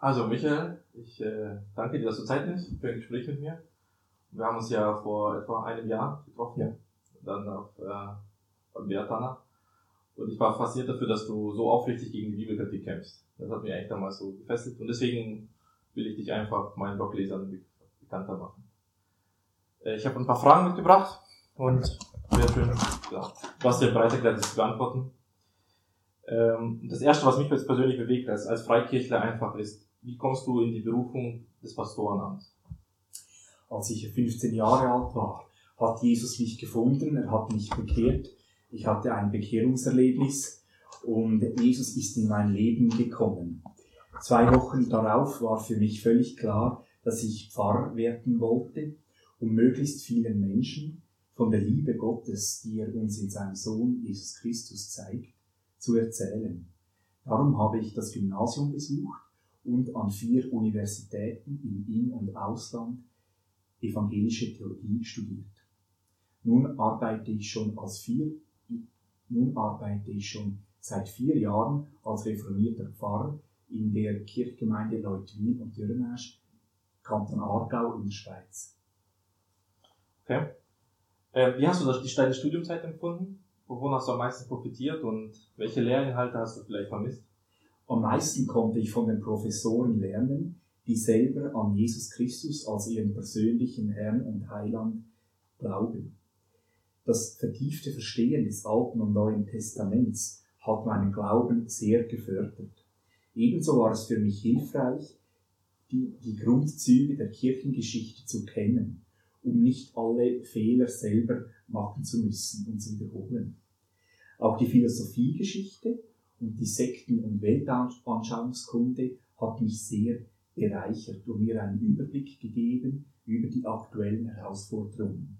Also Michael, ich äh, danke dir, dass du Zeit nimmst für ein Gespräch mit mir. Wir haben uns ja vor etwa einem Jahr getroffen, ja. dann auf, äh, beim Beatana. Und ich war fasziniert dafür, dass du so aufrichtig gegen die Bibelkritik kämpfst. Das hat mich eigentlich damals so gefesselt. Und deswegen will ich dich einfach meinen Bloglesern bekannter machen. Äh, ich habe ein paar Fragen mitgebracht und wäre schön, ja, du hast dir bereit erklärt, das zu beantworten. Ähm, das erste, was mich jetzt persönlich bewegt als, als Freikirchler einfach ist, wie kommst du in die Berufung des Pastorenamts? Als ich 15 Jahre alt war, hat Jesus mich gefunden, er hat mich bekehrt. Ich hatte ein Bekehrungserlebnis und Jesus ist in mein Leben gekommen. Zwei Wochen darauf war für mich völlig klar, dass ich Pfarrer werden wollte, um möglichst vielen Menschen von der Liebe Gottes, die er uns in seinem Sohn Jesus Christus zeigt, zu erzählen. Darum habe ich das Gymnasium besucht und an vier Universitäten im In- und Ausland evangelische Theologie studiert. Nun arbeite ich schon als vier, nun arbeite ich schon seit vier Jahren als reformierter Pfarrer in der Kirchgemeinde Leutwil und Dürrenasch, Kanton Aargau in der Schweiz. Okay. Äh, wie hast du das, die deine Studiumzeit empfunden? Wovon hast du am meisten profitiert und welche Lehrinhalte hast du vielleicht vermisst? Am meisten konnte ich von den Professoren lernen, die selber an Jesus Christus als ihren persönlichen Herrn und Heiland glauben. Das vertiefte Verstehen des Alten und Neuen Testaments hat meinen Glauben sehr gefördert. Ebenso war es für mich hilfreich, die, die Grundzüge der Kirchengeschichte zu kennen um nicht alle Fehler selber machen zu müssen und zu wiederholen. Auch die Philosophiegeschichte und die Sekten- und Weltanschauungskunde hat mich sehr bereichert und mir einen Überblick gegeben über die aktuellen Herausforderungen.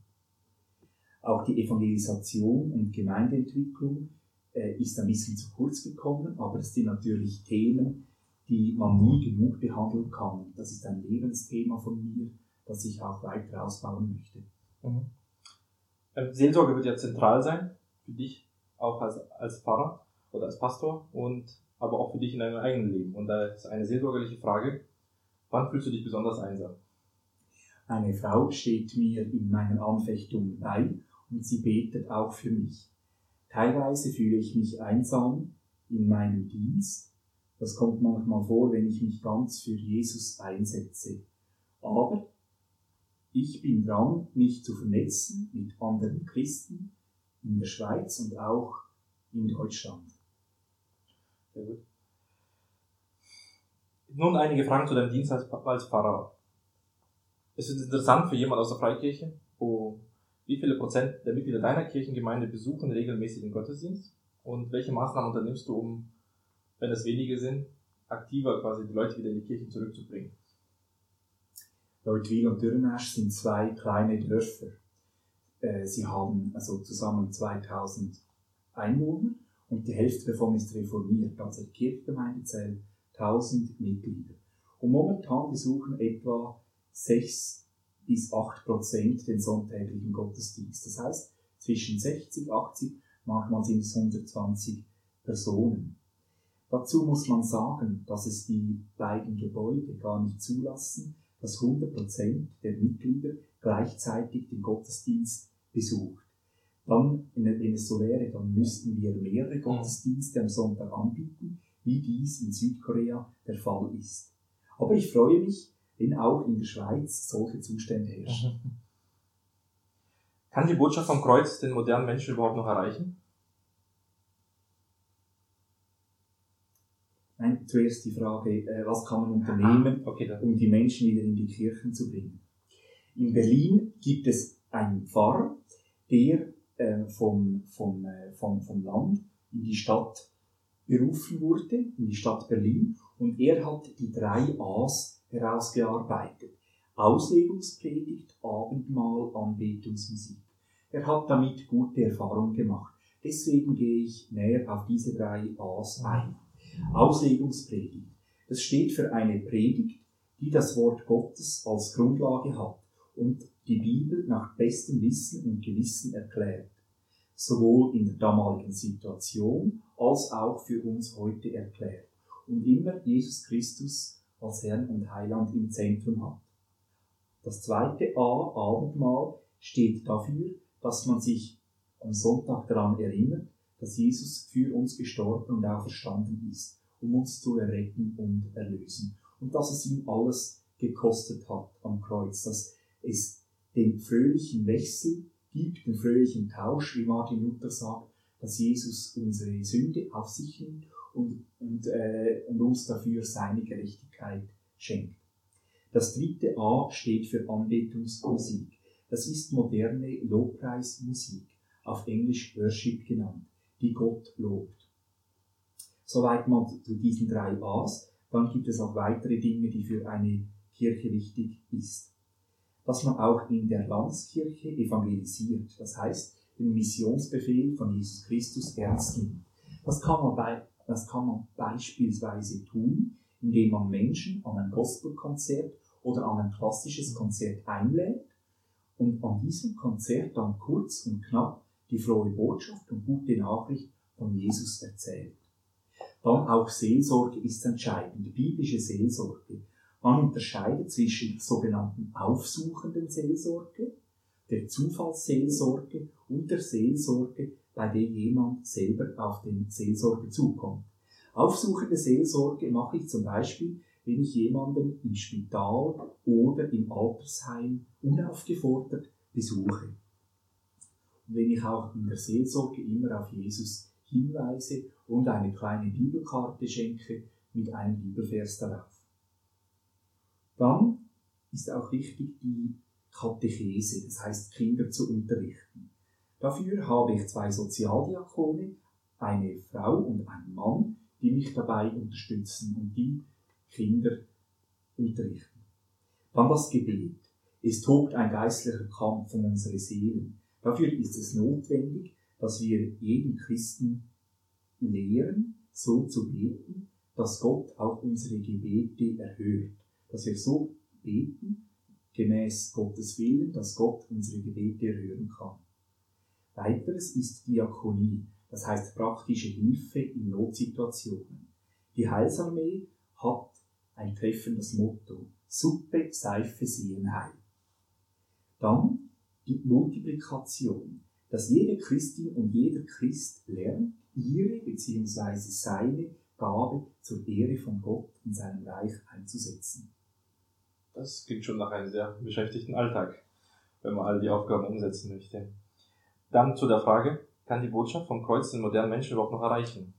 Auch die Evangelisation und Gemeindeentwicklung äh, ist ein bisschen zu kurz gekommen, aber es sind natürlich Themen, die man nie genug behandeln kann. Das ist ein Lebensthema von mir das ich auch weiter ausbauen möchte. Mhm. Ähm, Seelsorge wird ja zentral sein für dich, auch als, als Pfarrer oder als Pastor und aber auch für dich in deinem eigenen Leben. Und da ist eine seelsorgerliche Frage, wann fühlst du dich besonders einsam? Eine Frau steht mir in meinen Anfechtungen bei und sie betet auch für mich. Teilweise fühle ich mich einsam in meinem Dienst. Das kommt manchmal vor, wenn ich mich ganz für Jesus einsetze. Aber ich bin dran, mich zu vernetzen mit anderen Christen in der Schweiz und auch in Deutschland. Sehr gut. Nun einige Fragen zu deinem Dienst als, als Pfarrer. Es ist interessant für jemand aus der Freikirche, wo wie viele Prozent der Mitglieder deiner Kirchengemeinde besuchen regelmäßig den Gottesdienst und welche Maßnahmen unternimmst du, um, wenn es wenige sind, aktiver quasi die Leute wieder in die Kirche zurückzubringen? Leutwil und Dürrenasch sind zwei kleine Dörfer. Äh, sie haben also zusammen 2000 Einwohner und die Hälfte davon ist reformiert. Also die Kirchgemeinde zählt 1000 Mitglieder. Und momentan besuchen etwa 6 bis 8 Prozent den sonntäglichen Gottesdienst. Das heißt, zwischen 60, 80, manchmal sind es 120 Personen. Dazu muss man sagen, dass es die beiden Gebäude gar nicht zulassen, dass 100% der Mitglieder gleichzeitig den Gottesdienst besucht. Dann, wenn es so wäre, dann müssten wir mehrere mhm. Gottesdienste am Sonntag anbieten, wie dies in Südkorea der Fall ist. Aber ich freue mich, wenn auch in der Schweiz solche Zustände herrschen. Kann die Botschaft vom Kreuz den modernen Menschen überhaupt noch erreichen? Nein, zuerst die Frage, äh, was kann man unternehmen, okay, um die Menschen wieder in die Kirchen zu bringen. In Berlin gibt es einen Pfarrer, der äh, vom, vom, äh, vom, vom Land in die Stadt berufen wurde, in die Stadt Berlin, und er hat die drei A's herausgearbeitet. Auslegungspredigt, Abendmahl, Anbetungsmusik. Er hat damit gute Erfahrungen gemacht. Deswegen gehe ich näher auf diese drei A's ein. Auslegungspredigt. Das steht für eine Predigt, die das Wort Gottes als Grundlage hat und die Bibel nach bestem Wissen und Gewissen erklärt, sowohl in der damaligen Situation als auch für uns heute erklärt und immer Jesus Christus als Herrn und Heiland im Zentrum hat. Das zweite A, Abendmahl, steht dafür, dass man sich am Sonntag daran erinnert, dass Jesus für uns gestorben und auferstanden ist, um uns zu erretten und erlösen. Und dass es ihm alles gekostet hat am Kreuz, dass es den fröhlichen Wechsel gibt, den fröhlichen Tausch, wie Martin Luther sagt, dass Jesus unsere Sünde auf sich nimmt und, und, äh, und uns dafür seine Gerechtigkeit schenkt. Das dritte A steht für Anbetungsmusik. Das ist moderne Lobpreismusik, auf Englisch Worship genannt, die Gott lobt. Soweit mal zu diesen drei A's. Dann gibt es auch weitere Dinge, die für eine Kirche wichtig ist. Dass man auch in der Landskirche evangelisiert, das heißt, den Missionsbefehl von Jesus Christus ernst nimmt. Das kann man, bei, das kann man beispielsweise tun, indem man Menschen an ein Gospelkonzert oder an ein klassisches Konzert einlädt und an diesem Konzert dann kurz und knapp die frohe Botschaft und gute Nachricht von Jesus erzählt. Dann auch Seelsorge ist entscheidend, biblische Seelsorge. Man unterscheidet zwischen der sogenannten aufsuchenden Seelsorge, der Zufallsseelsorge und der Seelsorge, bei der jemand selber auf den Seelsorger zukommt. Aufsuchende Seelsorge mache ich zum Beispiel, wenn ich jemanden im Spital oder im Altersheim unaufgefordert besuche. Und wenn ich auch in der Seelsorge immer auf Jesus hinweise und eine kleine Bibelkarte schenke mit einem Bibelvers darauf. Dann ist auch wichtig die Katechese, das heißt Kinder zu unterrichten. Dafür habe ich zwei Sozialdiakone, eine Frau und einen Mann, die mich dabei unterstützen und die Kinder unterrichten. Dann das Gebet. Es tobt ein geistlicher Kampf um unsere Seelen. Dafür ist es notwendig, dass wir jeden Christen lehren, so zu beten, dass Gott auch unsere Gebete erhört. Dass wir so beten, gemäß Gottes Willen, dass Gott unsere Gebete erhören kann. Weiteres ist Diakonie, das heißt praktische Hilfe in Notsituationen. Die Heilsarmee hat ein treffendes Motto. Suppe, Seife, Sehen, Heil. Dann die Multiplikation, dass jede Christin und jeder Christ lernt, ihre bzw. seine Gabe zur Ehre von Gott in seinem Reich einzusetzen. Das klingt schon nach einem sehr beschäftigten Alltag, wenn man all die Aufgaben umsetzen möchte. Dann zu der Frage, kann die Botschaft vom Kreuz den modernen Menschen überhaupt noch erreichen?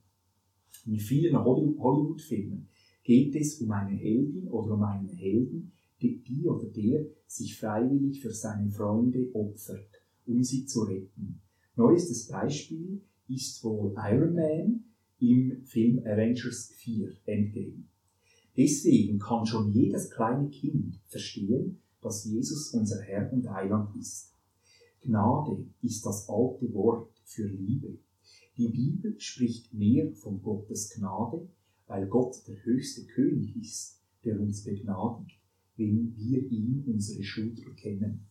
In vielen Hollywood-Filmen geht es um eine Heldin oder um einen Helden, die, die oder der sich freiwillig für seine Freunde opfert, um sie zu retten. Neuestes Beispiel ist wohl Iron Man im Film Avengers 4 Endgame. Deswegen kann schon jedes kleine Kind verstehen, dass Jesus unser Herr und Heiland ist. Gnade ist das alte Wort für Liebe. Die Bibel spricht mehr von Gottes Gnade weil Gott der höchste König ist, der uns begnadigt, wenn wir ihm unsere Schuld bekennen.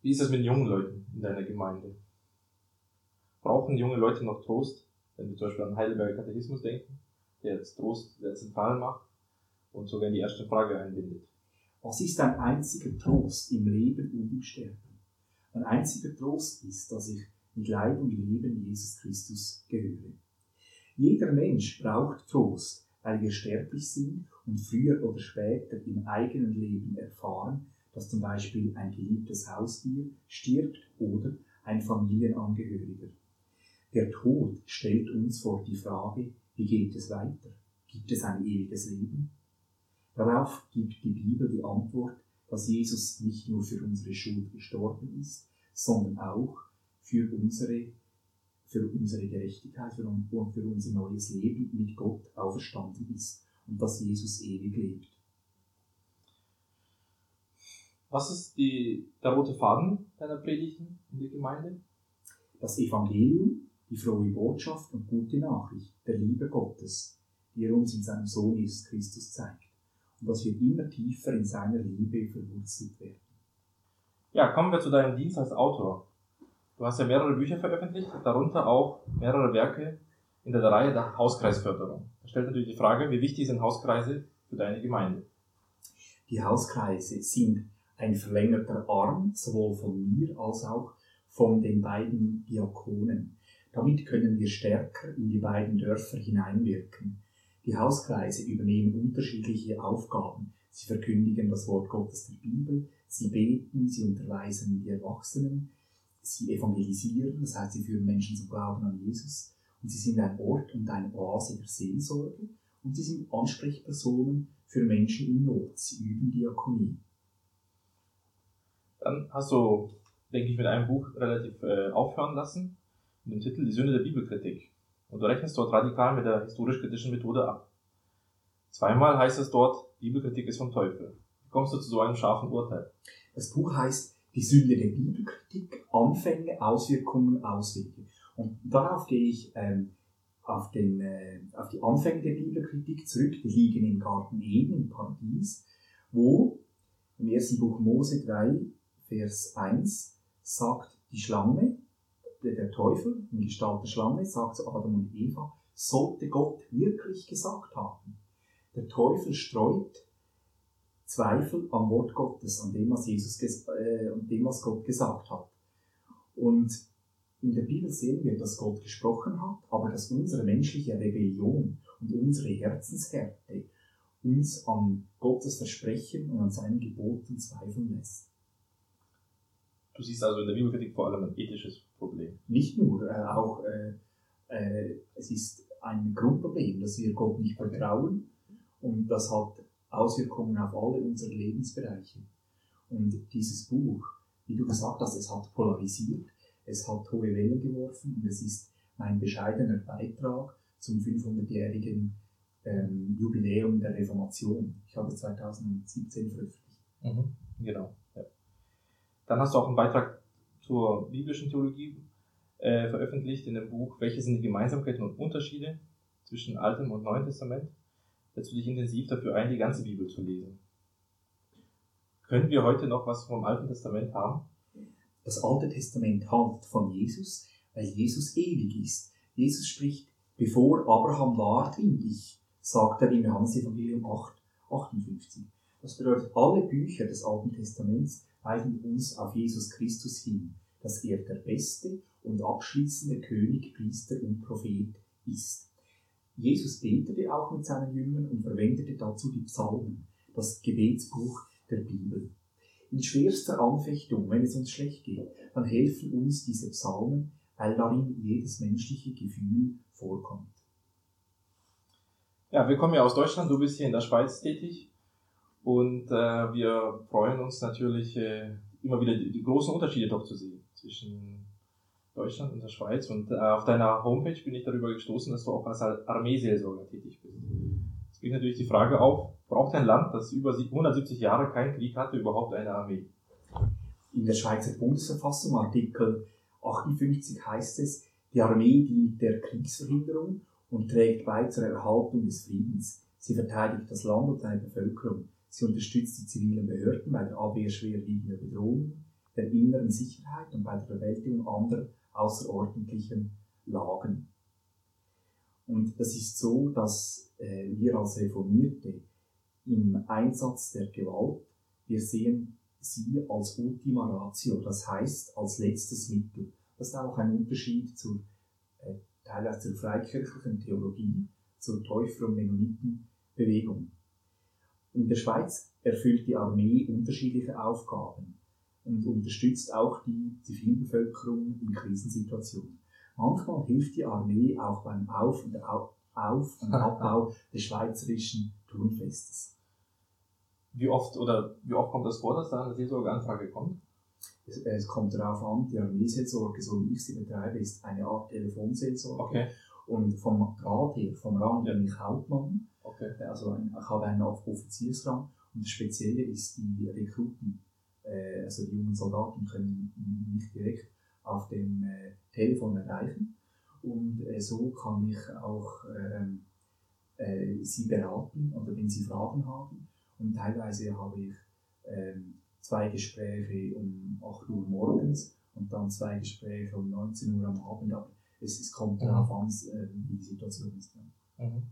Wie ist es mit jungen Leuten in deiner Gemeinde? Brauchen junge Leute noch Trost, wenn wir zum Beispiel an Heidelberger Katechismus denken, der jetzt Trost sehr zentral macht und sogar in die erste Frage einbindet? Was ist ein einziger Trost im Leben und im Sterben? Ein einziger Trost ist, dass ich mit Leib und Leben Jesus Christus gehöre. Jeder Mensch braucht Trost, weil wir sterblich sind und früher oder später im eigenen Leben erfahren, dass zum Beispiel ein geliebtes Haustier stirbt oder ein Familienangehöriger. Der Tod stellt uns vor die Frage, wie geht es weiter? Gibt es ein ewiges Leben? Darauf gibt die Bibel die Antwort, dass Jesus nicht nur für unsere Schuld gestorben ist, sondern auch für unsere, für unsere Gerechtigkeit und für unser neues Leben mit Gott auferstanden ist und dass Jesus ewig lebt. Was ist die, der rote Faden deiner Predigten in der Gemeinde? Das Evangelium, die frohe Botschaft und gute Nachricht der Liebe Gottes, die er uns in seinem Sohn Jesus Christus zeigt. Und dass wir immer tiefer in seiner Liebe verwurzelt werden. Ja, kommen wir zu deinem Dienst als Autor. Du hast ja mehrere Bücher veröffentlicht, darunter auch mehrere Werke in der Reihe der Hauskreisförderung. Da stellt natürlich die Frage, wie wichtig sind Hauskreise für deine Gemeinde? Die Hauskreise sind ein verlängerter Arm, sowohl von mir als auch von den beiden Diakonen. Damit können wir stärker in die beiden Dörfer hineinwirken. Die Hauskreise übernehmen unterschiedliche Aufgaben. Sie verkündigen das Wort Gottes der Bibel, sie beten, sie unterweisen die Erwachsenen, sie evangelisieren, das heißt, sie führen Menschen zum Glauben an Jesus und sie sind ein Ort und eine Oase der Seelsorge und sie sind Ansprechpersonen für Menschen in Not. Sie üben Diakonie. Dann hast du, denke ich, mit einem Buch relativ äh, aufhören lassen, mit dem Titel Die Sünde der Bibelkritik. Und du rechnest dort radikal mit der historisch-kritischen Methode ab. Zweimal heißt es dort, Bibelkritik ist vom Teufel. Wie kommst du zu so einem scharfen Urteil? Das Buch heißt Die Sünde der Bibelkritik, Anfänge, Auswirkungen, Auswege. Und darauf gehe ich ähm, auf, den, äh, auf die Anfänge der Bibelkritik zurück. Die liegen im Garten Eden, im Paradies, wo im ersten Buch Mose 3, Vers 1 sagt die Schlange, der Teufel in Gestalt der Schlange, sagt zu Adam und Eva, sollte Gott wirklich gesagt haben. Der Teufel streut Zweifel am Wort Gottes, an dem, was Jesus, äh, an dem, was Gott gesagt hat. Und in der Bibel sehen wir, dass Gott gesprochen hat, aber dass unsere menschliche Rebellion und unsere Herzenshärte uns an Gottes Versprechen und an seinen Geboten zweifeln lässt. Du siehst also in der Bibelkritik vor allem ein ethisches Problem. Nicht nur, äh, auch äh, äh, es ist ein Grundproblem, dass wir Gott nicht vertrauen und das hat Auswirkungen auf alle unsere Lebensbereiche. Und dieses Buch, wie du gesagt hast, es hat polarisiert, es hat hohe Wellen geworfen und es ist mein bescheidener Beitrag zum 500-jährigen ähm, Jubiläum der Reformation. Ich habe 2017 veröffentlicht. Mhm, genau. Ja. Dann hast du auch einen Beitrag zur biblischen Theologie äh, veröffentlicht in dem Buch Welche sind die Gemeinsamkeiten und Unterschiede zwischen Altem und Neuen Testament? Setzt du dich intensiv dafür ein, die ganze Bibel zu lesen. Können wir heute noch was vom Alten Testament haben? Das Alte Testament handelt von Jesus, weil Jesus ewig ist. Jesus spricht, bevor Abraham war, bin ich, sagt er im Johannes-Evangelium 8, 58. Das bedeutet, alle Bücher des Alten Testaments weisen uns auf Jesus Christus hin, dass er der beste und abschließende König, Priester und Prophet ist. Jesus betete auch mit seinen Jüngern und verwendete dazu die Psalmen, das Gebetsbuch der Bibel. In schwerster Anfechtung, wenn es uns schlecht geht, dann helfen uns diese Psalmen, weil darin jedes menschliche Gefühl vorkommt. Ja, wir kommen ja aus Deutschland, du bist hier in der Schweiz tätig und äh, wir freuen uns natürlich äh, immer wieder die, die, großen Unterschiede doch zu sehen zwischen Deutschland und der Schweiz. Und äh, auf deiner Homepage bin ich darüber gestoßen, dass du auch als Armeeseelsorger tätig bist. Jetzt bringt natürlich die Frage auf, braucht ein Land, das über 170 Jahre keinen Krieg hatte, überhaupt eine Armee? In der Schweizer Bundesverfassung, Artikel 58, heißt es, die Armee dient der Kriegsverhinderung und trägt bei zur Erhaltung des Friedens. Sie verteidigt das Land und seine Bevölkerung. Sie unterstützt die zivilen Behörden bei der Abwehr schwerwiegender Bedrohungen, der inneren Sicherheit und bei der Bewältigung anderer außerordentlichen Lagen. Und das ist so, dass äh, wir als Reformierte im Einsatz der Gewalt, wir sehen sie als Ultima Ratio, das heißt als letztes Mittel. Das ist auch ein Unterschied zur äh, teilweise zur freikirchlichen Theologie, zur Täufer- und Mennonitenbewegung. In der Schweiz erfüllt die Armee unterschiedliche Aufgaben und unterstützt auch die Zivilbevölkerung in Krisensituationen. Manchmal hilft die Armee auch beim Auf- und, Auf und Abbau des schweizerischen Turnfestes. Wie oft oder wie oft kommt das vor, dass da eine Seelsorgeanfrage kommt? Es, es, kommt darauf an, die Armeeseelsorge, so wie ich sie betreibe, ist eine Art Telefonseelsorge. Okay. Und vom Grad her, vom Rang bin ich Hauptmann. Okay. Also ein, ich habe einen Offiziersrang. Und das Spezielle ist die Rekruten. Äh, also die jungen Soldaten können mich direkt auf dem äh, Telefon erreichen. Und äh, so kann ich auch ähm, äh, sie beraten oder wenn sie Fragen haben. Und teilweise habe ich ähm, zwei Gespräche um 8 Uhr morgens und dann zwei Gespräche um 19 Uhr am Abend. Aber Es, es kommt mhm. darauf an, wie die Situation ist. Mhm.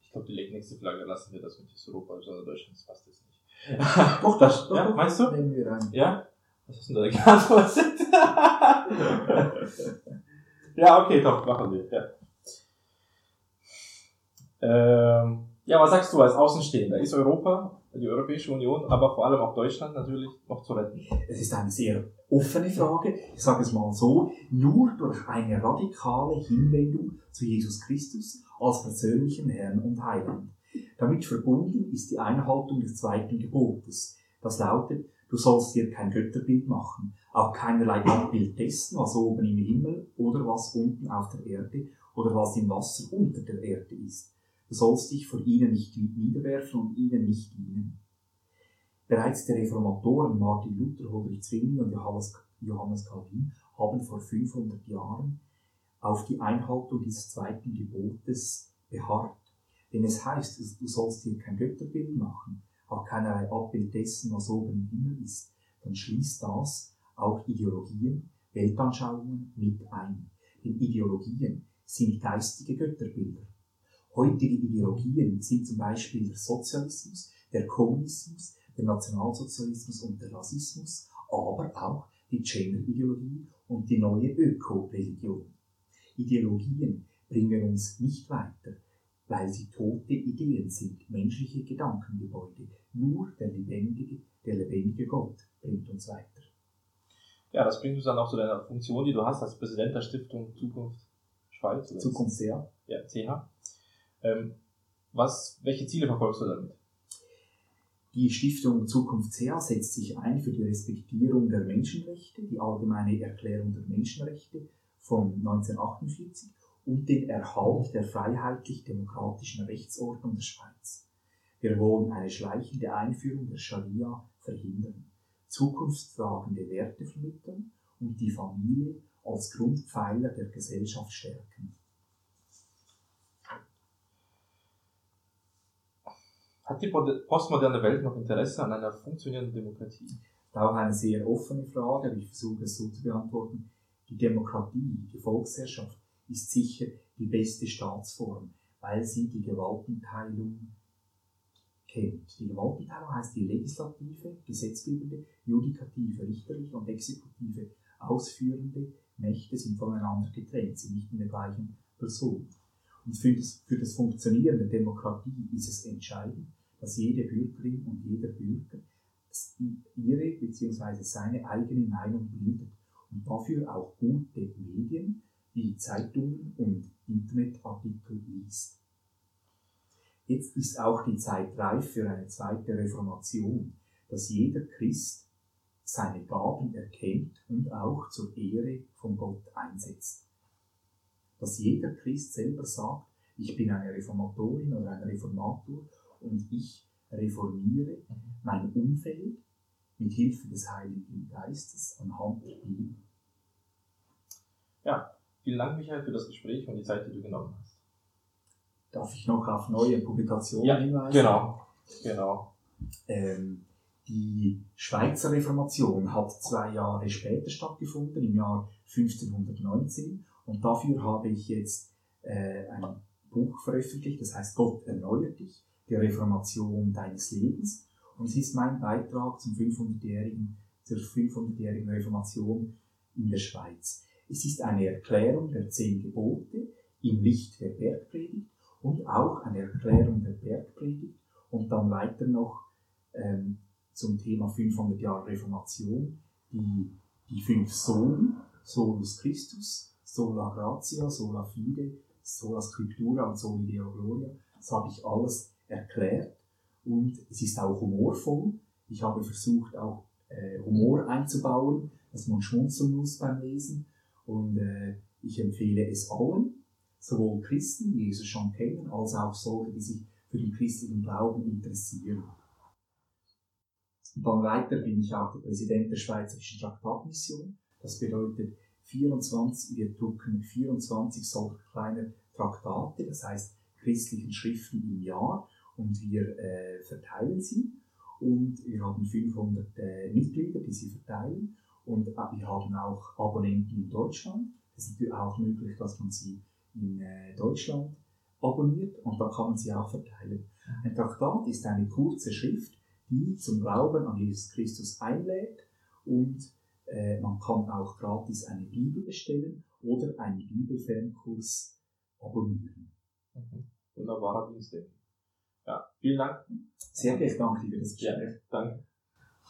Ich glaube, die nächste Flagge lassen wir das mit Europa, also Deutschland passt das nicht. doch, das, doch, ja, meinst du? Nehmen wir rein. Ja? Was hast du denn da geantwortet? ja, okay, doch, machen wir. Ja. Ähm, ja, was sagst du als Außenstehender? Ist Europa, die Europäische Union, aber vor allem auch Deutschland natürlich noch zu retten? Es ist eine sehr offene Frage. Ich sage es mal so, nur durch eine radikale Hinwendung zu Jesus Christus als persönlichen Herrn und Heiland. Damit verbunden ist die Einhaltung des zweiten Gebotes. Das lautet, du sollst dir kein Götterbild machen, auch keinerlei Abbild dessen, was oben im Himmel oder was unten auf der Erde oder was im Wasser unter der Erde ist. Du sollst dich vor ihnen nicht niederwerfen und ihnen nicht dienen. Bereits die Reformatoren Martin Luther, Ulrich Zwingli und Johannes Calvin haben vor 500 Jahren auf die Einhaltung dieses zweiten Gebotes beharrt. Denn es heißt, du sollst dir kein Götterbild machen, auch keinerlei Abbild dessen, was oben im Himmel ist. Dann schließt das auch Ideologien, Weltanschauungen mit ein. Denn Ideologien sind geistige Götterbilder. Heutige Ideologien sind zum Beispiel der Sozialismus, der Kommunismus, der Nationalsozialismus und der Rassismus, aber auch die Gender-Ideologie und die neue Öko-Religion. Ideologien bringen uns nicht weiter, weil sie tote Ideen sind, menschliche Gedankengebäude. Nur der lebendige, der lebendige Gott bringt uns weiter. Ja, das bringt uns dann auch zu deiner Funktion, die du hast als Präsident der Stiftung Zukunft Schweiz. Zukunft CH. Ja, CH. Ähm, was, welche Ziele verfolgst du damit? Die Stiftung Zukunft CH setzt sich ein für die Respektierung der Menschenrechte, die allgemeine Erklärung der Menschenrechte von 1948 und den Erhalt der freiheitlich-demokratischen Rechtsordnung der Schweiz. Wir wollen eine schleichende Einführung der Scharia verhindern, zukunftstragende Werte vermitteln und die Familie als Grundpfeiler der Gesellschaft stärken. Hat die postmoderne Welt noch Interesse an einer funktionierenden Demokratie? Auch eine sehr offene Frage, aber ich versuche es so zu beantworten. Die Demokratie, die Volksherrschaft ist sicher die beste Staatsform, weil sie die Gewaltenteilung kennt. Die Gewaltenteilung heißt die legislative, gesetzgebende, judikative, richterliche und exekutive, ausführende Mächte sind voneinander getrennt, sind nicht in der gleichen Person. Und für das, für das Funktionieren der Demokratie ist es entscheidend, dass jede Bürgerin und jeder Bürger ihre bzw. seine eigene Meinung bildet und dafür auch gute Medien wie Zeitungen und Internetartikel liest. Jetzt ist auch die Zeit reif für eine zweite Reformation, dass jeder Christ seine Gaben erkennt und auch zur Ehre von Gott einsetzt. Dass jeder Christ selber sagt, ich bin eine Reformatorin oder ein Reformator und ich reformiere mein Umfeld mit Hilfe des Heiligen Geistes anhand der Bibel. Ja, vielen Dank, Michael, für das Gespräch und die Zeit, die du genommen hast. Darf ich noch auf neue Publikationen ja, hinweisen? Genau, genau. Ähm, die Schweizer Reformation hat zwei Jahre später stattgefunden, im Jahr 1519. Und dafür habe ich jetzt äh, ein Buch veröffentlicht, das heißt Gott erneuert dich, die Reformation deines Lebens. Und es ist mein Beitrag zum 500-jährigen, zur 500-jährigen Reformation in der Schweiz. Es ist eine Erklärung der zehn Gebote im Licht der Bergpredigt und auch eine Erklärung der Bergpredigt und dann weiter noch ähm, zum Thema 500 Jahre Reformation die, die fünf Solen, Solus Christus, Sola Gratia, Sola Fide, Sola Scriptura und Soli Deo Gloria. Das habe ich alles erklärt und es ist auch humorvoll. Ich habe versucht, auch äh, Humor einzubauen, dass man schmunzeln muss beim Lesen und äh, ich empfehle es allen, sowohl Christen, die Jesus schon kennen, als auch solche, die sich für den christlichen Glauben interessieren. Und dann weiter bin ich auch der Präsident der Schweizerischen Traktatmission. Das bedeutet, 24, wir drucken 24 solcher kleiner Traktate, das heißt christlichen Schriften im Jahr und wir äh, verteilen sie. Und wir haben 500 äh, Mitglieder, die sie verteilen. Und wir haben auch Abonnenten in Deutschland. Es ist natürlich auch möglich, dass man sie in äh, Deutschland abonniert und dann kann man sie auch verteilen. Ein Traktat ist eine kurze Schrift, die zum Glauben an Jesus Christus einlädt und äh, man kann auch gratis eine Bibel bestellen oder einen Bibelfernkurs abonnieren. Mhm. Wunderbarer Dienst, denke ich. Ja, vielen Dank. Sehr gerne, danke dir für das Ja, Gespräch. danke.